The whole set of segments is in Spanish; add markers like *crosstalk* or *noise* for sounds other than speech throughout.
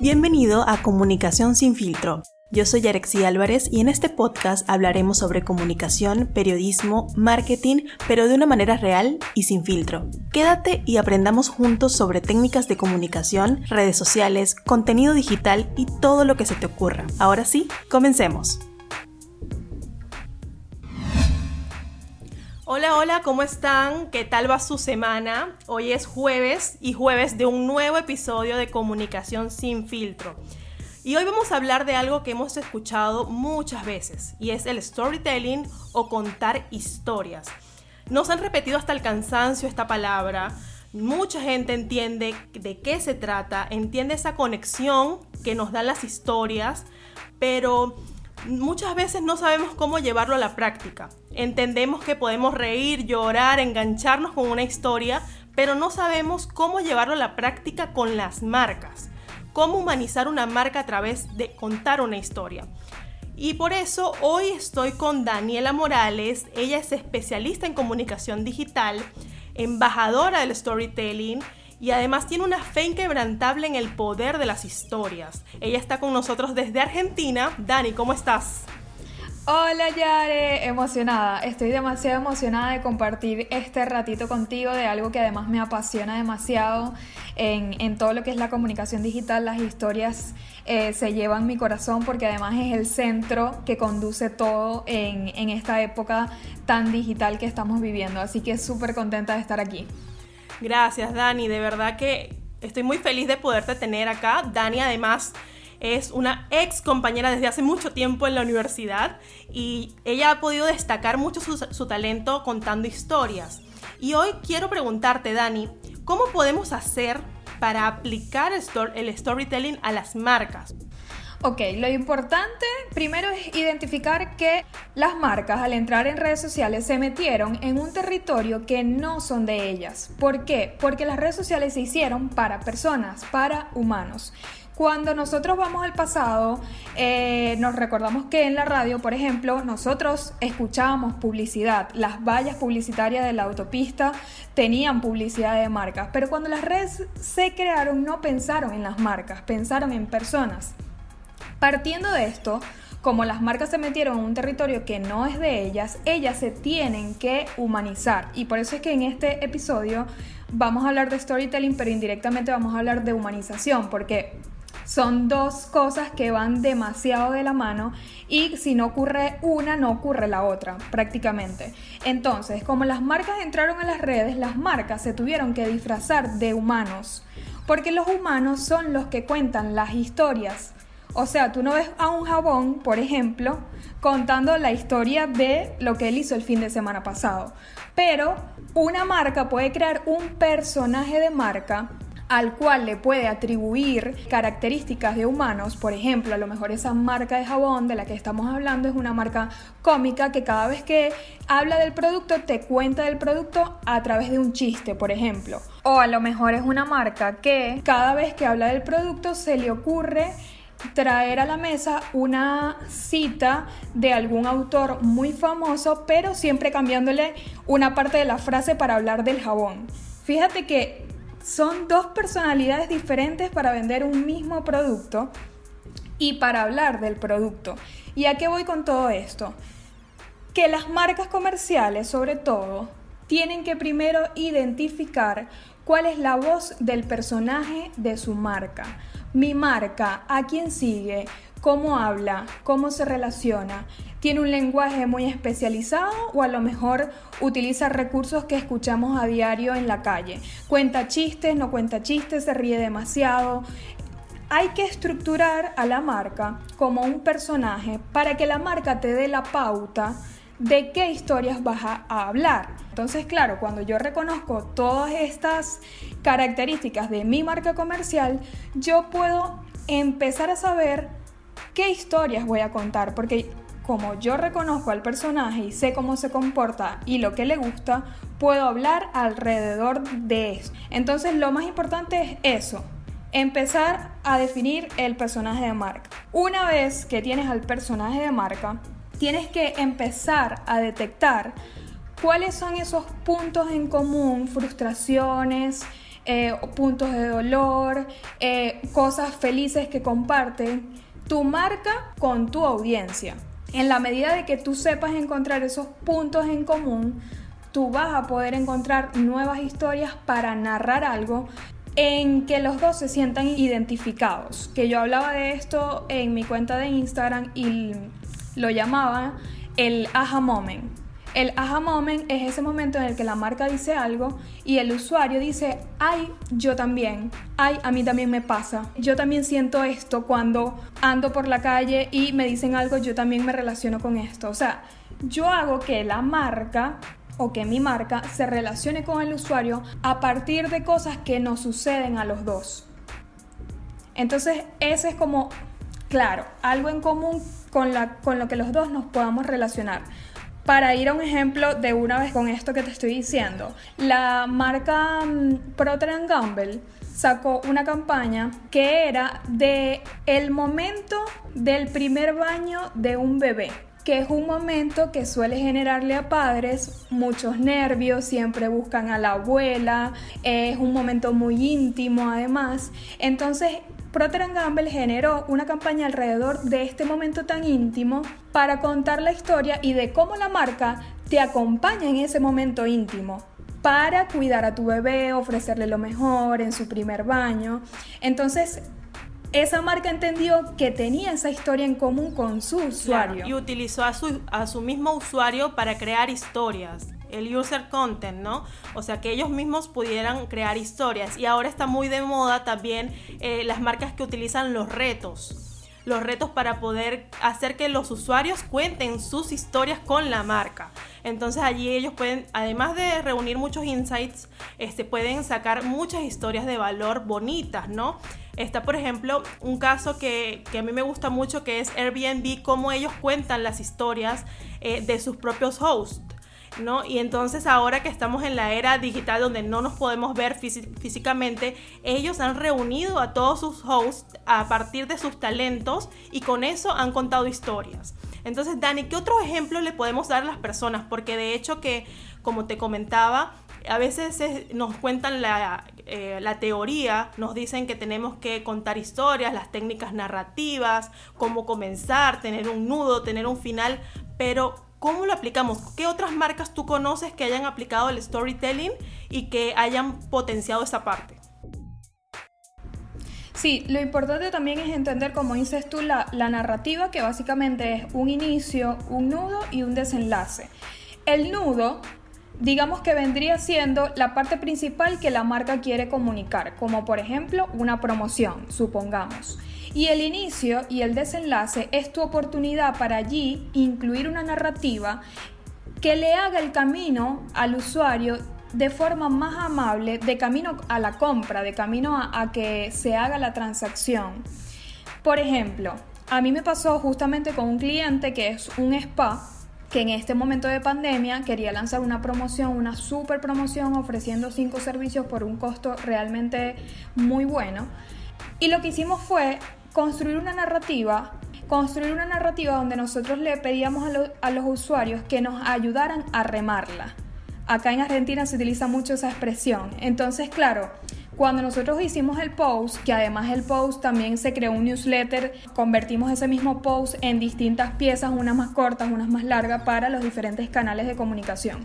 Bienvenido a Comunicación sin filtro. Yo soy Yarexi Álvarez y en este podcast hablaremos sobre comunicación, periodismo, marketing, pero de una manera real y sin filtro. Quédate y aprendamos juntos sobre técnicas de comunicación, redes sociales, contenido digital y todo lo que se te ocurra. Ahora sí, comencemos. Hola, hola, ¿cómo están? ¿Qué tal va su semana? Hoy es jueves y jueves de un nuevo episodio de Comunicación sin filtro. Y hoy vamos a hablar de algo que hemos escuchado muchas veces y es el storytelling o contar historias. Nos han repetido hasta el cansancio esta palabra. Mucha gente entiende de qué se trata, entiende esa conexión que nos dan las historias, pero muchas veces no sabemos cómo llevarlo a la práctica. Entendemos que podemos reír, llorar, engancharnos con una historia, pero no sabemos cómo llevarlo a la práctica con las marcas. Cómo humanizar una marca a través de contar una historia. Y por eso hoy estoy con Daniela Morales. Ella es especialista en comunicación digital, embajadora del storytelling y además tiene una fe inquebrantable en el poder de las historias. Ella está con nosotros desde Argentina. Dani, ¿cómo estás? Hola Yare, emocionada, estoy demasiado emocionada de compartir este ratito contigo de algo que además me apasiona demasiado en, todo lo que es la comunicación digital, las historias eh, se llevan mi corazón porque además es el centro que conduce todo en, en esta época tan digital que estamos viviendo, así que súper contenta de estar aquí. Gracias, Dani. De verdad que estoy muy feliz de poderte tener acá. Dani, además, es una ex compañera desde hace mucho tiempo en la universidad y ella ha podido destacar mucho su, talento contando historias. Y hoy quiero preguntarte, Dani, ¿cómo podemos hacer para aplicar el storytelling a las marcas? Ok, lo importante primero es identificar que las marcas al entrar en redes sociales se metieron en un territorio que no son de ellas. ¿Por qué? Porque las redes sociales se hicieron para personas, para humanos. Cuando nosotros vamos al pasado, eh, nos recordamos que en la radio, por ejemplo, nosotros escuchábamos publicidad. Las vallas publicitarias de la autopista tenían publicidad de marcas, pero cuando las redes se crearon no pensaron en las marcas, pensaron en personas. Partiendo de esto, como las marcas se metieron en un territorio que no es de ellas, ellas se tienen que humanizar. Y por eso es que en este episodio vamos a hablar de storytelling, pero indirectamente vamos a hablar de humanización, porque son dos cosas que van demasiado de la mano y si no ocurre una, no ocurre la otra, prácticamente. Entonces, como las marcas entraron a las redes, las marcas se tuvieron que disfrazar de humanos, porque los humanos son los que cuentan las historias o sea, tú no ves a un jabón, por ejemplo, contando la historia de lo que él hizo el fin de semana pasado. Pero una marca puede crear un personaje de marca al cual le puede atribuir características de humanos, por ejemplo, a lo mejor esa marca de jabón de la que estamos hablando es una marca cómica que cada vez que habla del producto te cuenta del producto a través de un chiste, por ejemplo. O a lo mejor es una marca que cada vez que habla del producto se le ocurre traer a la mesa una cita de algún autor muy famoso, pero siempre cambiándole una parte de la frase para hablar del jabón. Fíjate que son dos personalidades diferentes para vender un mismo producto y para hablar del producto. ¿Y a qué voy con todo esto? Que las marcas comerciales, sobre todo, tienen que primero identificar cuál es la voz del personaje de su marca mi marca, a quién sigue, cómo habla, cómo se relaciona. ¿Tiene un lenguaje muy especializado o a lo mejor utiliza recursos que escuchamos a diario en la calle? Cuenta chistes, no cuenta chistes, se ríe demasiado. Hay que estructurar a la marca como un personaje para que la marca te dé la pauta de qué historias vas a hablar. Entonces, claro, cuando yo reconozco todas estas características de mi marca comercial, yo puedo empezar a saber qué historias voy a contar, porque como yo reconozco al personaje y sé cómo se comporta y lo que le gusta, puedo hablar alrededor de eso. Entonces, lo más importante es eso, empezar a definir el personaje de marca. Una vez que tienes al personaje de marca, tienes que empezar a detectar cuáles son esos puntos en común, frustraciones, eh, puntos de dolor, eh, cosas felices que comparten tu marca con tu audiencia. En la medida de que tú sepas encontrar esos puntos en común, tú vas a poder encontrar nuevas historias para narrar algo en que los dos se sientan identificados. Que yo hablaba de esto en mi cuenta de Instagram y lo llamaba el aha moment. El aha moment es ese momento en el que la marca dice algo y el usuario dice, ay, yo también, ay, a mí también me pasa, yo también siento esto cuando ando por la calle y me dicen algo, yo también me relaciono con esto. O sea, yo hago que la marca o que mi marca se relacione con el usuario a partir de cosas que nos suceden a los dos. Entonces, ese es como, claro, algo en común con, la, con lo que los dos nos podamos relacionar. Para ir a un ejemplo de una vez con esto que te estoy diciendo, la marca mm, Procter Gamble sacó una campaña que era de el momento del primer baño de un bebé que es un momento que suele generarle a padres muchos nervios, siempre buscan a la abuela, es un momento muy íntimo además. Entonces, Procter Gamble generó una campaña alrededor de este momento tan íntimo para contar la historia y de cómo la marca te acompaña en ese momento íntimo para cuidar a tu bebé, ofrecerle lo mejor en su primer baño. Entonces, esa marca entendió que tenía esa historia en común con su usuario. y utilizó a su, a su mismo usuario para crear historias el user content, ¿no? O sea, que ellos mismos pudieran crear historias. Y ahora está muy de moda también eh, las marcas que utilizan los retos. Los retos para poder hacer que los usuarios cuenten sus historias con la marca. Entonces allí ellos pueden, además de reunir muchos insights, este, pueden sacar muchas historias de valor bonitas, ¿no? Está, por ejemplo, un caso que, a mí me gusta mucho, que es Airbnb, cómo ellos cuentan las historias eh, de sus propios hosts. ¿No? Y entonces ahora que estamos en la era digital donde no nos podemos ver físicamente, ellos han reunido a todos sus hosts a partir de sus talentos y con eso han contado historias. Entonces, Dani, ¿qué otro ejemplo le podemos dar a las personas? Porque de hecho que, como te comentaba, a veces nos cuentan la, eh, la, teoría, nos dicen que tenemos que contar historias, las técnicas narrativas, cómo comenzar, tener un nudo, tener un final, pero ¿Cómo lo aplicamos? ¿Qué otras marcas tú conoces que hayan aplicado el storytelling y que hayan potenciado esa parte? Sí, lo importante también es entender, como dices tú, la, la, narrativa, que básicamente es un inicio, un nudo y un desenlace. El nudo, digamos que vendría siendo la parte principal que la marca quiere comunicar, como por ejemplo una promoción, supongamos. Y el inicio y el desenlace es tu oportunidad para allí incluir una narrativa que le haga el camino al usuario de forma más amable, de camino a la compra, de camino a, que se haga la transacción. Por ejemplo, a mí me pasó justamente con un cliente que es un spa que en este momento de pandemia quería lanzar una promoción, una super promoción ofreciendo cinco servicios por un costo realmente muy bueno. Y lo que hicimos fue construir una narrativa, construir una narrativa donde nosotros le pedíamos a, los usuarios que nos ayudaran a remarla. Acá en Argentina se utiliza mucho esa expresión. Entonces, claro, cuando nosotros hicimos el post, que además el post también se creó un newsletter, convertimos ese mismo post en distintas piezas, unas más cortas, unas más largas, para los diferentes canales de comunicación.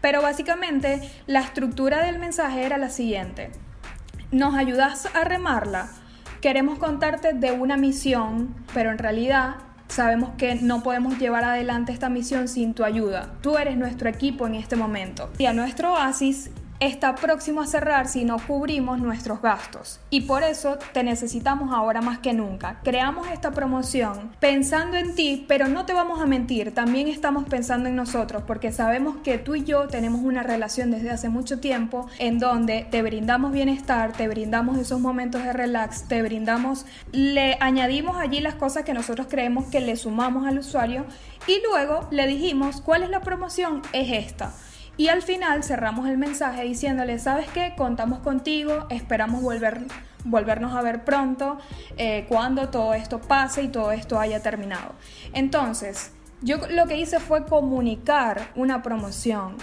Pero básicamente la estructura del mensaje era la siguiente. ¿Nos ayudas a remarla? Queremos contarte de una misión, pero en realidad sabemos que no podemos llevar adelante esta misión sin tu ayuda. Tú eres nuestro equipo en este momento. Y a nuestro oasis está próximo a cerrar si no cubrimos nuestros gastos. Y por eso te necesitamos ahora más que nunca. Creamos esta promoción pensando en ti, pero no te vamos a mentir, también estamos pensando en nosotros porque sabemos que tú y yo tenemos una relación desde hace mucho tiempo en donde te brindamos bienestar, te brindamos esos momentos de relax, te brindamos, le añadimos allí las cosas que nosotros creemos que le sumamos al usuario y luego le dijimos cuál es la promoción, es esta. Y al final cerramos el mensaje diciéndole, ¿sabes qué? Contamos contigo, esperamos volver, volvernos a ver pronto, eh, cuando todo esto pase y todo esto haya terminado. Entonces, yo lo que hice fue comunicar una promoción,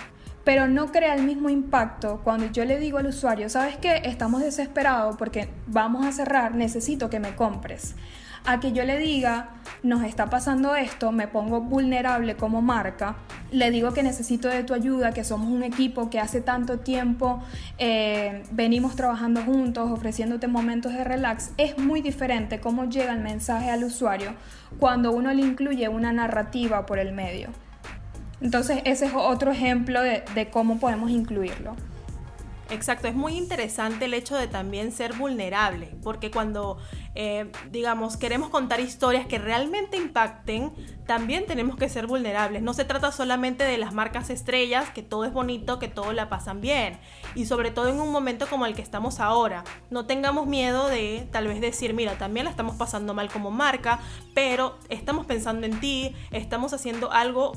pero no crea el mismo impacto cuando yo le digo al usuario, ¿sabes qué? Estamos desesperados porque vamos a cerrar, necesito que me compres. A que yo le diga, nos está pasando esto, me pongo vulnerable como marca, le digo que necesito de tu ayuda, que somos un equipo que hace tanto tiempo eh, venimos trabajando juntos, ofreciéndote momentos de relax, es muy diferente cómo llega el mensaje al usuario cuando uno le incluye una narrativa por el medio. Entonces ese es otro ejemplo de, cómo podemos incluirlo. Exacto, es muy interesante el hecho de también ser vulnerable, porque cuando, eh, digamos, queremos contar historias que realmente impacten, también tenemos que ser vulnerables. No se trata solamente de las marcas estrellas, que todo es bonito, que todo la pasan bien, y sobre todo en un momento como el que estamos ahora. No tengamos miedo de tal vez decir, mira, también la estamos pasando mal como marca, pero estamos pensando en ti, estamos haciendo algo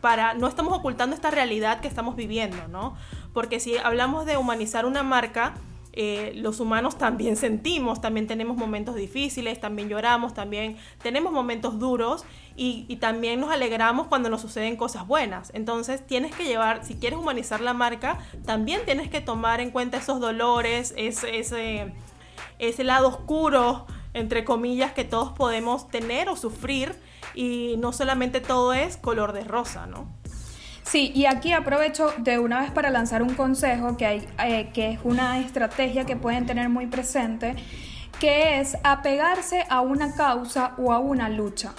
para, no estamos ocultando esta realidad que estamos viviendo, ¿no? Porque si hablamos de humanizar una marca, eh, los humanos *laughs* también sentimos, también tenemos momentos difíciles, también lloramos, también tenemos momentos duros y, también nos alegramos cuando nos suceden cosas buenas. Entonces tienes que llevar, si quieres humanizar la marca, también tienes que tomar en cuenta esos dolores, ese, ese, ese lado oscuro, entre comillas, que todos podemos tener o sufrir y no solamente todo es color de rosa, ¿no? Sí, y aquí aprovecho de una vez para lanzar un consejo que, hay, eh, que es una estrategia que pueden tener muy presente, que es apegarse a una causa o a una lucha.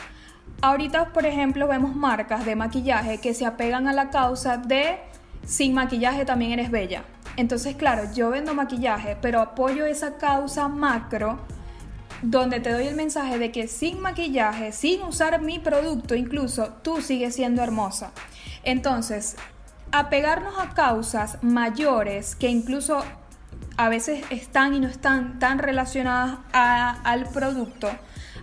Ahorita, por ejemplo, vemos marcas de maquillaje que se apegan a la causa de sin maquillaje también eres bella. Entonces, claro, yo vendo maquillaje, pero apoyo esa causa macro donde te doy el mensaje de que sin maquillaje, sin usar mi producto incluso, tú sigues siendo hermosa. Entonces, apegarnos a causas mayores que incluso a veces están y no están tan relacionadas al producto,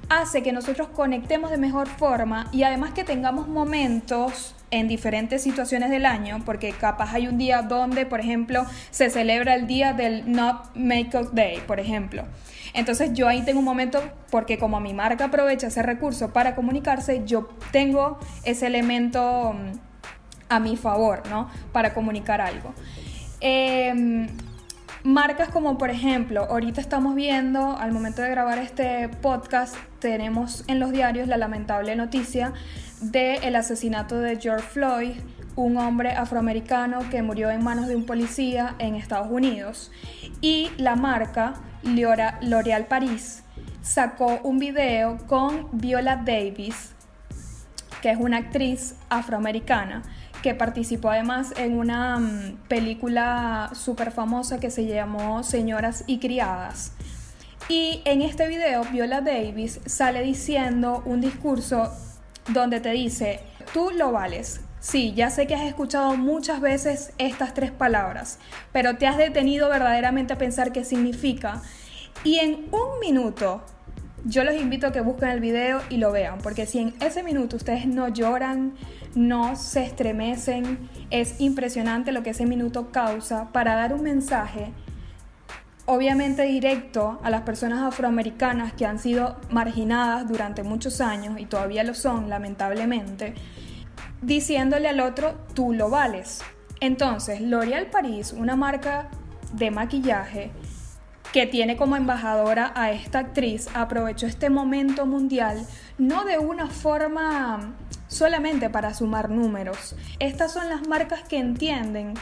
hace que nosotros conectemos de mejor forma y además que tengamos momentos en diferentes situaciones del año, porque capaz hay un día donde, por ejemplo, se celebra el día del Not Makeup Day, por ejemplo. Entonces yo ahí tengo un momento, porque como mi marca aprovecha ese recurso para comunicarse, yo tengo ese elemento mm, a mi favor, ¿no? Para comunicar algo. Em, marcas como por ejemplo, ahorita estamos viendo, al momento de grabar este podcast, tenemos en los diarios la lamentable noticia del asesinato de George Floyd, un hombre afroamericano que murió en manos de un policía en Estados Unidos. Y la marca L'Oréal Paris sacó un video con Viola Davis, que es una actriz afroamericana que participó además en una mm, película súper famosa que se llamó Señoras y Criadas. Y en este video Viola Davis sale diciendo un discurso donde te dice, tú lo vales. Sí, ya sé que has escuchado muchas veces estas tres palabras, pero te has detenido verdaderamente a pensar qué significa. Y en un minuto, yo los invito a que busquen el video y lo vean, porque si en ese minuto ustedes no lloran, no se estremecen, es impresionante lo que ese minuto causa para dar un mensaje obviamente directo a las personas afroamericanas que han sido marginadas durante muchos años y todavía lo son, lamentablemente, diciéndole al otro, tú lo vales. Entonces, L'Oréal Paris, una marca de maquillaje que tiene como embajadora a esta actriz, aprovechó este momento mundial no de una forma solamente para sumar números. Estas son las marcas que entienden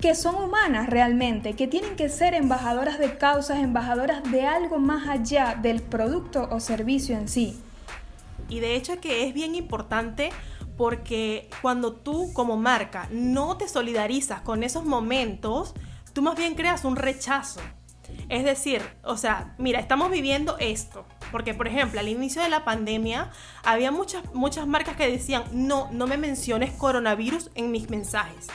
que son humanas realmente, que tienen que ser embajadoras de causas, embajadoras de algo más allá del producto o servicio en sí. Y de hecho que es bien importante porque cuando tú como marca no te solidarizas con esos momentos, tú más bien creas un rechazo. Es decir, o sea, mira, estamos viviendo esto. Porque, por ejemplo, al inicio de la pandemia había muchas, muchas marcas que decían, no, no me menciones coronavirus en mis mensajes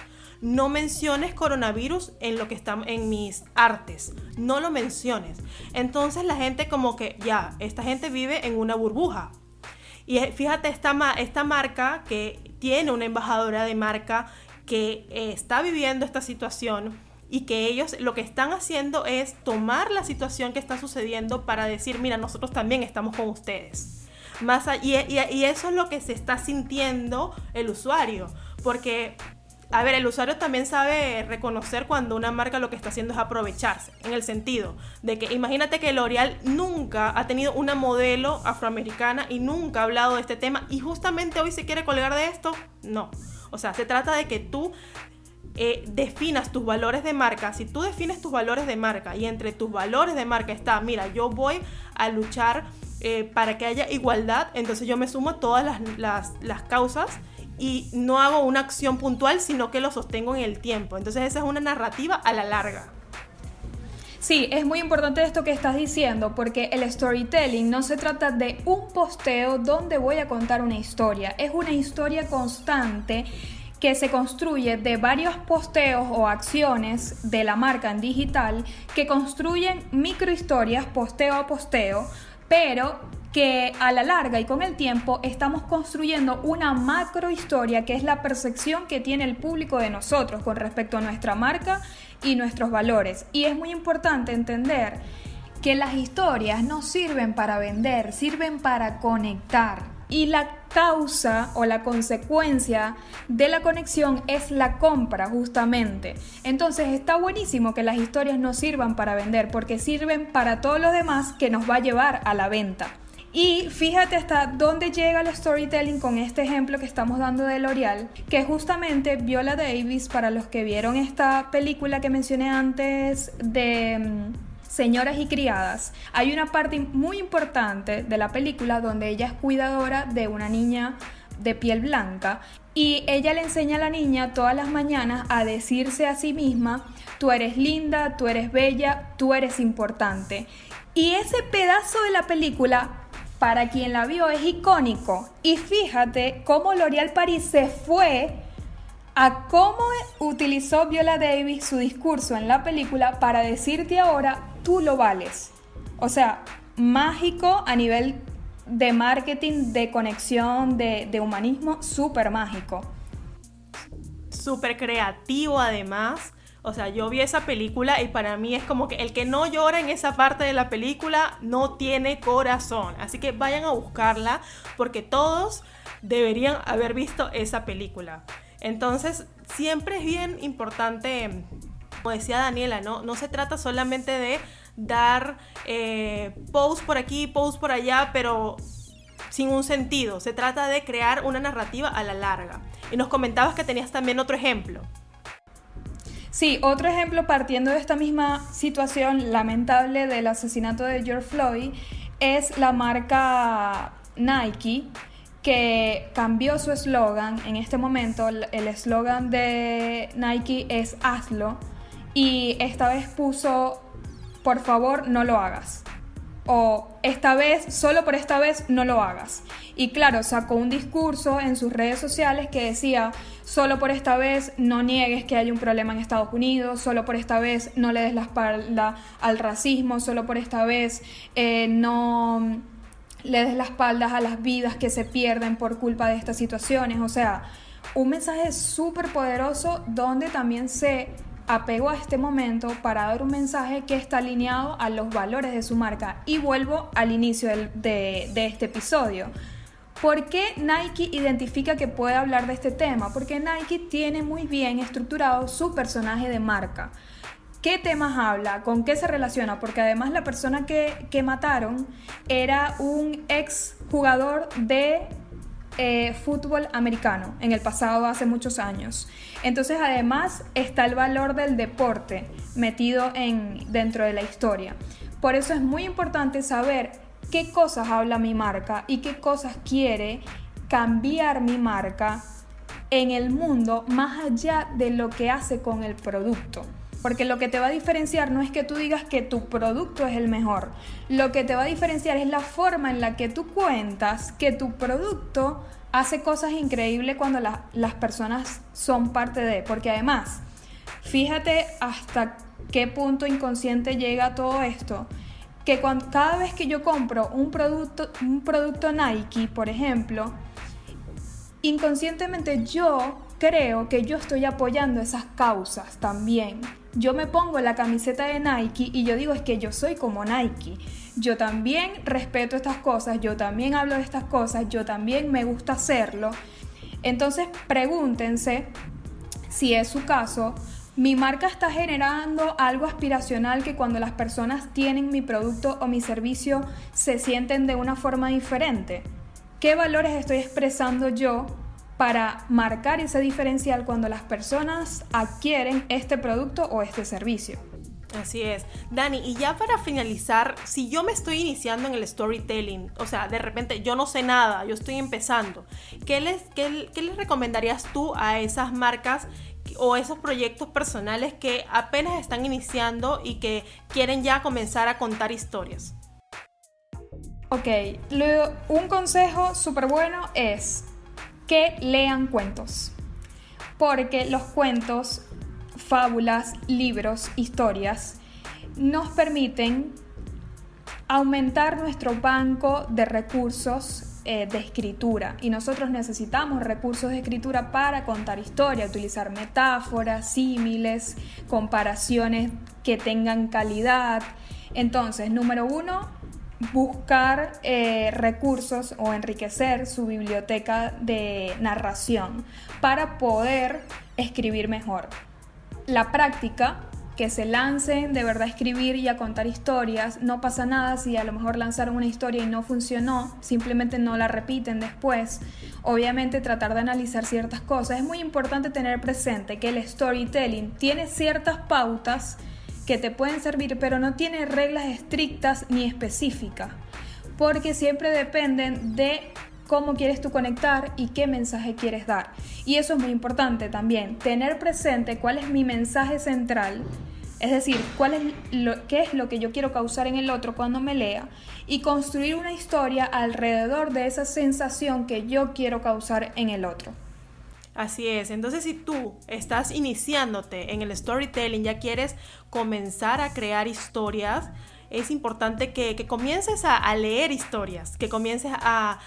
no menciones coronavirus en lo que está en mis artes, no lo menciones. Entonces la gente como que ya, esta gente vive en una burbuja. Y fíjate esta, esta marca que tiene una embajadora de marca que eh, está viviendo esta situación y que ellos lo que están haciendo es tomar la situación que está sucediendo para decir, mira, nosotros también estamos con ustedes. Y, eso es lo que se está sintiendo el usuario, porque a ver, el usuario también sabe reconocer cuando una marca lo que está haciendo es aprovecharse, en el sentido de que imagínate que L'Oreal nunca ha tenido una modelo afroamericana y nunca ha hablado de este tema y justamente hoy se quiere colgar de esto. No. O sea, se trata de que tú eh, definas tus valores de marca, si tú defines tus valores de marca y entre tus valores de marca está, mira, yo voy a luchar eh, para que haya igualdad, entonces yo me sumo a todas las, las causas y no hago una acción puntual, sino que lo sostengo en el tiempo. Entonces esa es una narrativa a la larga. Sí, es muy importante esto que estás diciendo, porque el storytelling no se trata de un posteo donde voy a contar una historia, es una historia constante que se construye de varios posteos o acciones de la marca en digital que construyen microhistorias posteo a posteo, pero que a la larga y con el tiempo estamos construyendo una macro historia que es la percepción que tiene el público de nosotros con respecto a nuestra marca y nuestros valores. Y es muy importante entender que las historias no sirven para vender, sirven para conectar. Y la causa o la consecuencia de la conexión es la compra justamente. Entonces está buenísimo que las historias no sirvan para vender porque sirven para todo lo demás que nos va a llevar a la venta. Y fíjate hasta dónde llega el storytelling con este ejemplo que estamos dando de L'Oreal, que justamente Viola Davis, para los que vieron esta película que mencioné antes de mm, Señoras y Criadas, hay una parte muy importante de la película donde ella es cuidadora de una niña de piel blanca y ella le enseña a la niña todas las mañanas a decirse a sí misma, tú eres linda, tú eres bella, tú eres importante. Y ese pedazo de la película para quien la vio es icónico. Y fíjate cómo L'Oréal Paris se fue a cómo utilizó Viola Davis su discurso en la película para decirte ahora, tú lo vales. O sea, mágico a nivel de marketing, de conexión, de, de humanismo, súper mágico. Súper creativo además. O sea, yo vi esa película y para mí es como que el que no llora en esa parte de la película no tiene corazón. Así que vayan a buscarla porque todos deberían haber visto esa película. Entonces, siempre es bien importante, como decía Daniela, ¿no? No se trata solamente de dar eh, post por aquí, post por allá, pero sin un sentido. Se trata de crear una narrativa a la larga. Y nos comentabas que tenías también otro ejemplo. Sí, otro ejemplo partiendo de esta misma situación lamentable del asesinato de George Floyd es la marca Nike que cambió su eslogan. En este momento el eslogan de Nike es hazlo y esta vez puso por favor no lo hagas o esta vez, solo por esta vez, no lo hagas. Y claro, sacó un discurso en sus redes sociales que decía, solo por esta vez no niegues que hay un problema en Estados Unidos, solo por esta vez no le des la espalda al racismo, solo por esta vez eh, no le des la espalda a las vidas que se pierden por culpa de estas situaciones. O sea, un mensaje súper poderoso donde también se apego a este momento para dar un mensaje que está alineado a los valores de su marca. Y vuelvo al inicio de, este episodio. ¿Por qué Nike identifica que puede hablar de este tema? Porque Nike tiene muy bien estructurado su personaje de marca. ¿Qué temas habla? ¿Con qué se relaciona? Porque además la persona que, que mataron era un ex jugador de eh, fútbol americano en el pasado hace muchos años. Entonces además está el valor del deporte metido en, dentro de la historia. Por eso es muy importante saber qué cosas habla mi marca y qué cosas quiere cambiar mi marca en el mundo más allá de lo que hace con el producto. Porque lo que te va a diferenciar no es que tú digas que tu producto es el mejor. Lo que te va a diferenciar es la forma en la que tú cuentas que tu producto hace cosas increíbles cuando las personas son parte de. Porque además, fíjate hasta qué punto inconsciente llega todo esto. Que cuando, cada vez que yo compro un producto, un producto Nike, por ejemplo, inconscientemente yo creo que yo estoy apoyando esas causas también. Yo me pongo la camiseta de Nike y yo digo es que yo soy como Nike. Yo también respeto estas cosas, yo también hablo de estas cosas, yo también me gusta hacerlo. Entonces pregúntense si es su caso, mi marca está generando algo aspiracional que cuando las personas tienen mi producto o mi servicio se sienten de una forma diferente. ¿Qué valores estoy expresando yo para marcar ese diferencial cuando las personas adquieren este producto o este servicio? Así es. Dani, y ya para finalizar, si yo me estoy iniciando en el storytelling, o sea, de repente yo no sé nada, yo estoy empezando, ¿qué les, qué, qué les recomendarías tú a esas marcas o esos proyectos personales que apenas están iniciando y que quieren ya comenzar a contar historias? Ok, un consejo súper bueno es que lean cuentos. Porque los cuentos, fábulas, libros, historias, nos permiten aumentar nuestro banco de recursos eh, de escritura y nosotros necesitamos recursos de escritura para contar historia, utilizar metáforas, símiles, comparaciones que tengan calidad. Entonces, número uno, buscar eh, recursos o enriquecer su biblioteca de narración para poder escribir mejor. La práctica que se lancen de verdad a escribir y a contar historias. No pasa nada si a lo mejor lanzaron una historia y no funcionó, simplemente no la repiten después. Obviamente tratar de analizar ciertas cosas. Es muy importante tener presente que el storytelling tiene ciertas pautas que te pueden servir, pero no tiene reglas estrictas ni específicas, porque siempre dependen de cómo quieres tú conectar y qué mensaje quieres dar. Y eso es muy importante también, tener presente cuál es mi mensaje central, es decir, cuál es lo, qué es lo que yo quiero causar en el otro cuando me lea y construir una historia alrededor de esa sensación que yo quiero causar en el otro. Así es, entonces si tú estás iniciándote en el storytelling, ya quieres comenzar a crear historias, es importante que, comiences a, leer historias, que comiences a,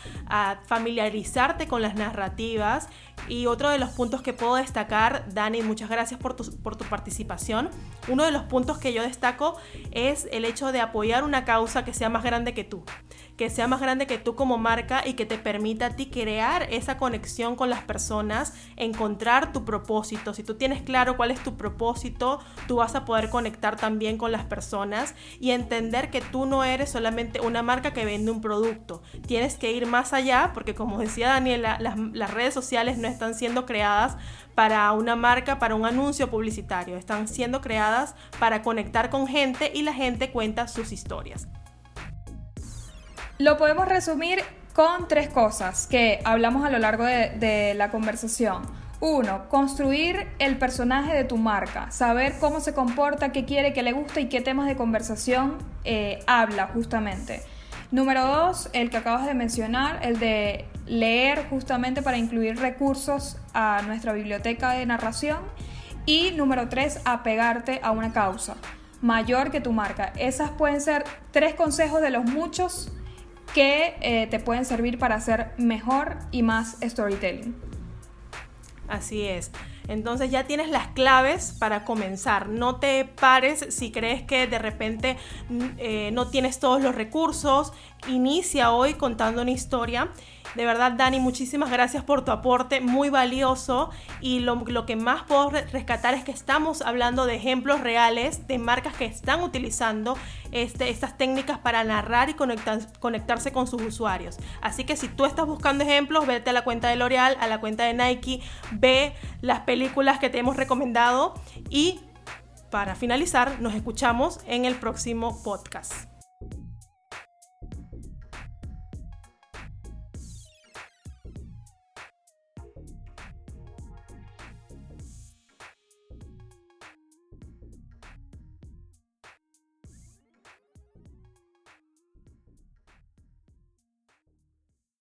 familiarizarte con las narrativas. Y otro de los puntos que puedo destacar, Dani, muchas gracias por tu, por tu participación. Uno de los puntos que yo destaco es el hecho de apoyar una causa que sea más grande que tú que sea más grande que tú como marca y que te permita a ti crear esa conexión con las personas, encontrar tu propósito. Si tú tienes claro cuál es tu propósito, tú vas a poder conectar también con las personas y entender que tú no eres solamente una marca que vende un producto. Tienes que ir más allá porque como decía Daniela, las, las redes sociales no están siendo creadas para una marca, para un anuncio publicitario. Están siendo creadas para conectar con gente y la gente cuenta sus historias. Lo podemos resumir con tres cosas que hablamos a lo largo de, la conversación. Uno, construir el personaje de tu marca, saber cómo se comporta, qué quiere, qué le gusta y qué temas de conversación eh, habla justamente. Número dos, el que acabas de mencionar, el de leer justamente para incluir recursos a nuestra biblioteca de narración. Y número tres, apegarte a una causa mayor que tu marca. Esas pueden ser tres consejos de los muchos que eh, te pueden servir para hacer mejor y más storytelling. Así es. Entonces ya tienes las claves para comenzar. No te pares si crees que de repente mm, eh, no tienes todos los recursos. Inicia hoy contando una historia. De verdad, Dani, muchísimas gracias por tu aporte, muy valioso. Y lo, que más puedo rescatar es que estamos hablando de ejemplos reales de marcas que están utilizando este, estas técnicas para narrar y conectarse con sus usuarios. Así que si tú estás buscando ejemplos, vete a la cuenta de L'Oreal, a la cuenta de Nike, ve las películas que te hemos recomendado y para finalizar, nos escuchamos en el próximo podcast.